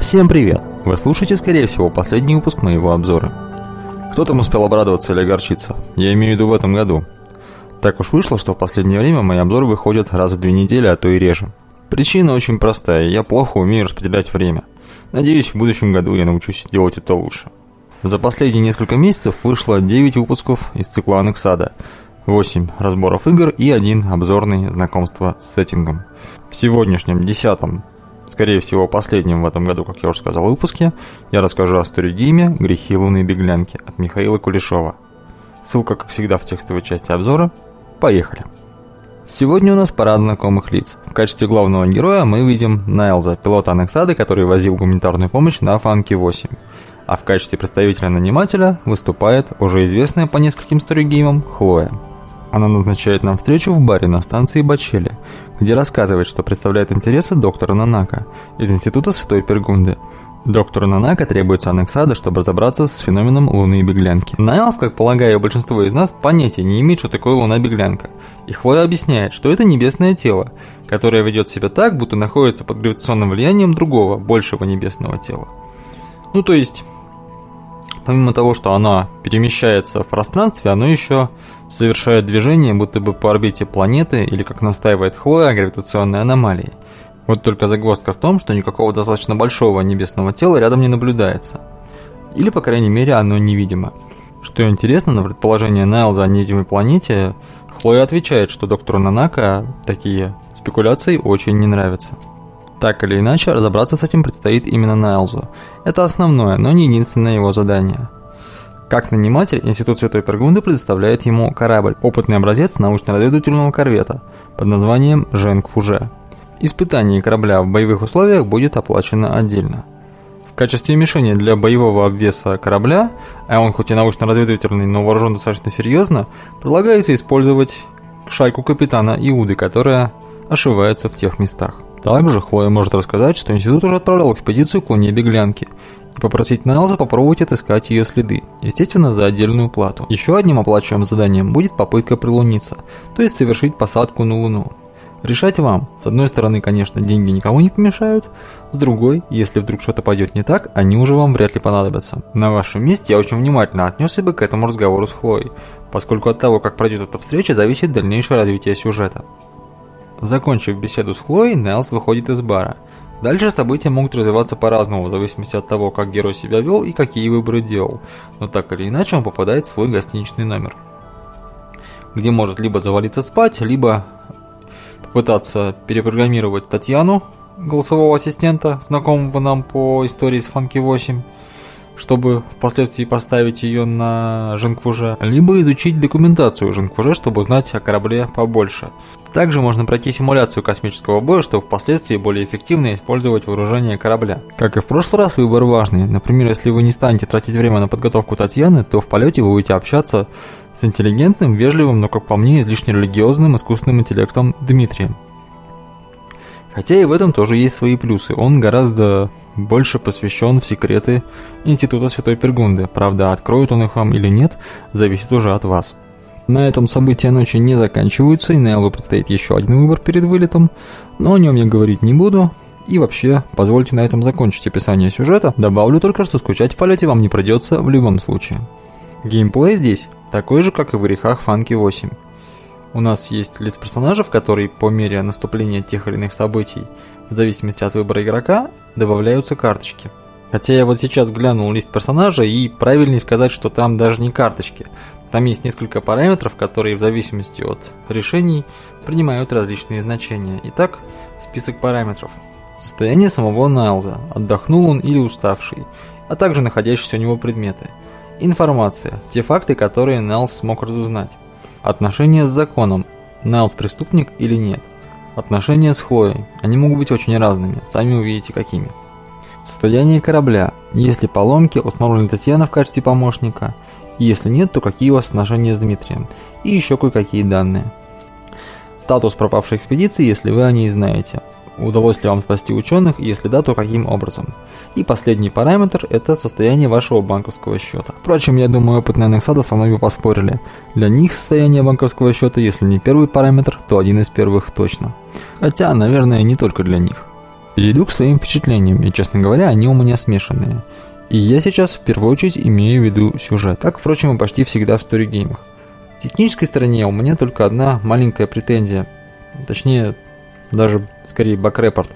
Всем привет! Вы слушаете, скорее всего, последний выпуск моего обзора. Кто там успел обрадоваться или огорчиться? Я имею в виду в этом году. Так уж вышло, что в последнее время мои обзоры выходят раз в две недели, а то и реже. Причина очень простая, я плохо умею распределять время. Надеюсь, в будущем году я научусь делать это лучше. За последние несколько месяцев вышло 9 выпусков из цикла Анексада, 8 разборов игр и один обзорный знакомство с сеттингом. В сегодняшнем, десятом, скорее всего последнем в этом году, как я уже сказал, выпуске, я расскажу о сторигейме «Грехи лунной беглянки» от Михаила Кулешова. Ссылка, как всегда, в текстовой части обзора. Поехали! Сегодня у нас парад знакомых лиц. В качестве главного героя мы видим Найлза, пилота Анексады, который возил гуманитарную помощь на Фанке 8. А в качестве представителя-нанимателя выступает уже известная по нескольким сторигеймам Хлоя. Она назначает нам встречу в баре на станции Бачели, где рассказывает, что представляет интересы доктора Нанака из Института Святой Пергунды. Доктору Нанака требуется аннексада, чтобы разобраться с феноменом луны и беглянки. Найлс, как полагаю, большинство из нас понятия не имеет, что такое луна-беглянка. И Хлоя объясняет, что это небесное тело, которое ведет себя так, будто находится под гравитационным влиянием другого, большего небесного тела. Ну то есть, помимо того, что оно перемещается в пространстве, оно еще совершает движение, будто бы по орбите планеты, или, как настаивает Хлоя, гравитационной аномалии. Вот только загвоздка в том, что никакого достаточно большого небесного тела рядом не наблюдается. Или, по крайней мере, оно невидимо. Что интересно, на предположение Найлза о невидимой планете, Хлоя отвечает, что доктору Нанака такие спекуляции очень не нравятся. Так или иначе, разобраться с этим предстоит именно Найлзу. Это основное, но не единственное его задание. Как наниматель, Институт Святой Пергунды предоставляет ему корабль, опытный образец научно-разведывательного корвета под названием «Женг Фуже». Испытание корабля в боевых условиях будет оплачено отдельно. В качестве мишени для боевого обвеса корабля, а он хоть и научно-разведывательный, но вооружен достаточно серьезно, предлагается использовать шайку капитана Иуды, которая ошивается в тех местах. Также Хлоя может рассказать, что институт уже отправлял экспедицию к Луне Беглянки и попросить Найлза попробовать отыскать ее следы, естественно, за отдельную плату. Еще одним оплачиваемым заданием будет попытка прилуниться, то есть совершить посадку на Луну. Решать вам. С одной стороны, конечно, деньги никому не помешают, с другой, если вдруг что-то пойдет не так, они уже вам вряд ли понадобятся. На вашем месте я очень внимательно отнесся бы к этому разговору с Хлоей, поскольку от того, как пройдет эта встреча, зависит дальнейшее развитие сюжета. Закончив беседу с Хлоей, Найлс выходит из бара. Дальше события могут развиваться по-разному, в зависимости от того, как герой себя вел и какие выборы делал, но так или иначе он попадает в свой гостиничный номер, где может либо завалиться спать, либо попытаться перепрограммировать Татьяну, голосового ассистента, знакомого нам по истории с Фанки 8, чтобы впоследствии поставить ее на Женквуже, либо изучить документацию Женквуже, чтобы узнать о корабле побольше. Также можно пройти симуляцию космического боя, чтобы впоследствии более эффективно использовать вооружение корабля. Как и в прошлый раз, выбор важный. Например, если вы не станете тратить время на подготовку Татьяны, то в полете вы будете общаться с интеллигентным, вежливым, но, как по мне, излишне религиозным искусственным интеллектом Дмитрием. Хотя и в этом тоже есть свои плюсы. Он гораздо больше посвящен в секреты Института Святой Пергунды. Правда, откроет он их вам или нет, зависит уже от вас. На этом события ночи не заканчиваются, и Неллу предстоит еще один выбор перед вылетом, но о нем я говорить не буду. И вообще, позвольте на этом закончить описание сюжета. Добавлю только, что скучать в полете вам не придется в любом случае. Геймплей здесь такой же, как и в грехах Фанки 8 у нас есть лист персонажей, которые по мере наступления тех или иных событий, в зависимости от выбора игрока, добавляются карточки. Хотя я вот сейчас глянул лист персонажа, и правильнее сказать, что там даже не карточки. Там есть несколько параметров, которые в зависимости от решений принимают различные значения. Итак, список параметров. Состояние самого Найлза, отдохнул он или уставший, а также находящиеся у него предметы. Информация, те факты, которые Найлз смог разузнать. Отношения с законом. Найлс преступник или нет. Отношения с Хлоей. Они могут быть очень разными, сами увидите какими. Состояние корабля. Если поломки, установлена Татьяна в качестве помощника. Если нет, то какие у вас отношения с Дмитрием. И еще кое-какие данные. Статус пропавшей экспедиции, если вы о ней знаете. Удалось ли вам спасти ученых, если да, то каким образом. И последний параметр – это состояние вашего банковского счета. Впрочем, я думаю, опытные Нексада со мной бы поспорили. Для них состояние банковского счета, если не первый параметр, то один из первых точно. Хотя, наверное, не только для них. Перейду к своим впечатлениям, и, честно говоря, они у меня смешанные. И я сейчас в первую очередь имею в виду сюжет, как, впрочем, и почти всегда в сторигеймах. В технической стороне у меня только одна маленькая претензия, точнее, даже скорее бакрепорт.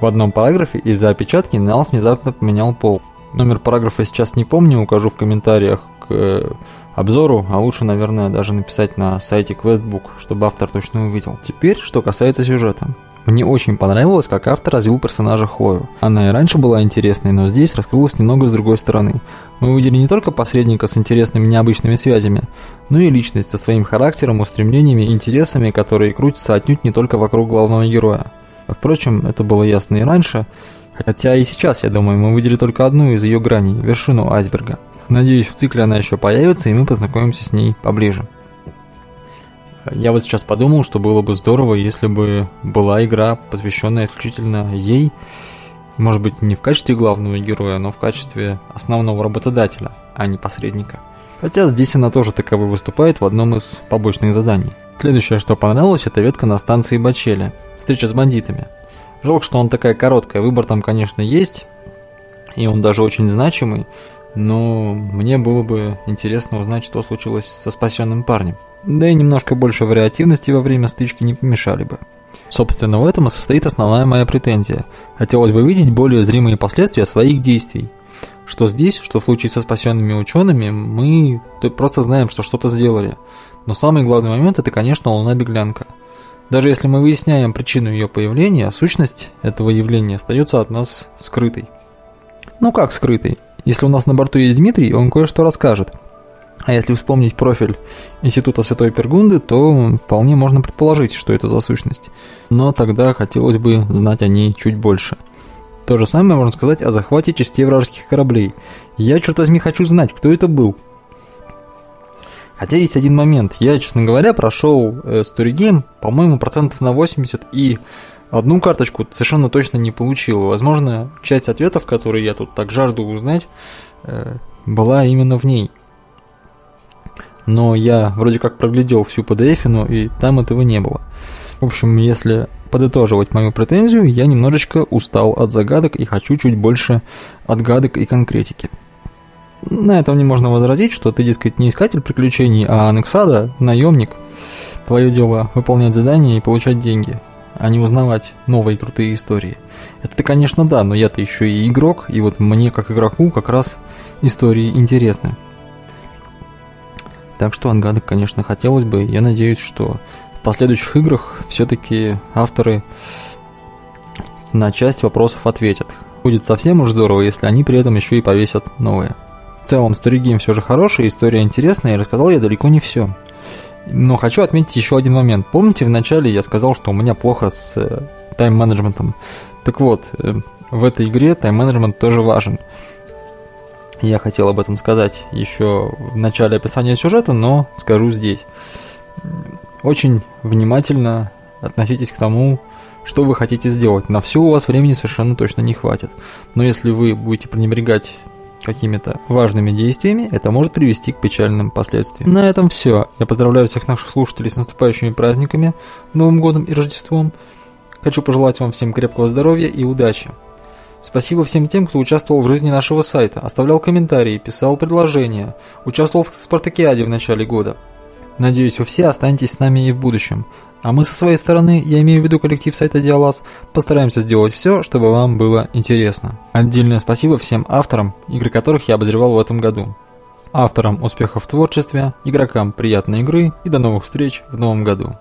В одном параграфе из-за опечатки Налс внезапно поменял пол. Номер параграфа сейчас не помню, укажу в комментариях к э, обзору, а лучше, наверное, даже написать на сайте Questbook, чтобы автор точно увидел. Теперь, что касается сюжета. Мне очень понравилось, как автор развил персонажа Хлою. Она и раньше была интересной, но здесь раскрылась немного с другой стороны. Мы увидели не только посредника с интересными необычными связями, но и личность со своим характером, устремлениями и интересами, которые крутятся отнюдь не только вокруг главного героя. Впрочем, это было ясно и раньше, хотя и сейчас, я думаю, мы увидели только одну из ее граней, вершину айсберга. Надеюсь, в цикле она еще появится, и мы познакомимся с ней поближе. Я вот сейчас подумал, что было бы здорово, если бы была игра, посвященная исключительно ей, может быть, не в качестве главного героя, но в качестве основного работодателя, а не посредника. Хотя здесь она тоже таковой выступает в одном из побочных заданий. Следующее, что понравилось, это ветка на станции Бачели. Встреча с бандитами. Жалко, что он такая короткая. Выбор там, конечно, есть, и он даже очень значимый, но мне было бы интересно узнать, что случилось со спасенным парнем. Да и немножко больше вариативности во время стычки не помешали бы. Собственно, в этом и состоит основная моя претензия. Хотелось бы видеть более зримые последствия своих действий. Что здесь, что в случае со спасенными учеными, мы просто знаем, что что-то сделали. Но самый главный момент это, конечно, луна-беглянка. Даже если мы выясняем причину ее появления, сущность этого явления остается от нас скрытой. Ну как скрытой? Если у нас на борту есть Дмитрий, он кое-что расскажет. А если вспомнить профиль Института Святой Пергунды, то вполне можно предположить, что это за сущность. Но тогда хотелось бы знать о ней чуть больше. То же самое можно сказать о захвате частей вражеских кораблей. Я, черт возьми, хочу знать, кто это был. Хотя есть один момент. Я, честно говоря, прошел э, Story по-моему, процентов на 80, и одну карточку совершенно точно не получил. Возможно, часть ответов, которые я тут так жажду узнать, э, была именно в ней но я вроде как проглядел всю PDF, и там этого не было. В общем, если подытоживать мою претензию, я немножечко устал от загадок и хочу чуть больше отгадок и конкретики. На этом не можно возразить, что ты, дескать, не искатель приключений, а анексада, наемник. Твое дело выполнять задания и получать деньги, а не узнавать новые крутые истории. Это, конечно, да, но я-то еще и игрок, и вот мне, как игроку, как раз истории интересны. Так что отгадок, конечно, хотелось бы. Я надеюсь, что в последующих играх все-таки авторы на часть вопросов ответят. Будет совсем уж здорово, если они при этом еще и повесят новые. В целом, Story все же хорошая, история интересная, и рассказал я далеко не все. Но хочу отметить еще один момент. Помните, вначале я сказал, что у меня плохо с э, тайм-менеджментом? Так вот, э, в этой игре тайм-менеджмент тоже важен. Я хотел об этом сказать еще в начале описания сюжета, но скажу здесь. Очень внимательно относитесь к тому, что вы хотите сделать. На все у вас времени совершенно точно не хватит. Но если вы будете пренебрегать какими-то важными действиями, это может привести к печальным последствиям. На этом все. Я поздравляю всех наших слушателей с наступающими праздниками, Новым годом и Рождеством. Хочу пожелать вам всем крепкого здоровья и удачи. Спасибо всем тем, кто участвовал в жизни нашего сайта, оставлял комментарии, писал предложения, участвовал в спартакиаде в начале года. Надеюсь, вы все останетесь с нами и в будущем. А мы со своей стороны, я имею в виду коллектив сайта Диалаз, постараемся сделать все, чтобы вам было интересно. Отдельное спасибо всем авторам, игры которых я обозревал в этом году. Авторам успехов в творчестве, игрокам приятной игры и до новых встреч в новом году.